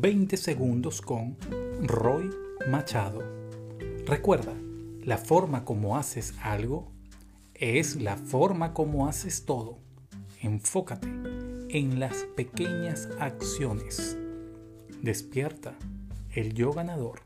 20 segundos con Roy Machado. Recuerda, la forma como haces algo es la forma como haces todo. Enfócate en las pequeñas acciones. Despierta el yo ganador.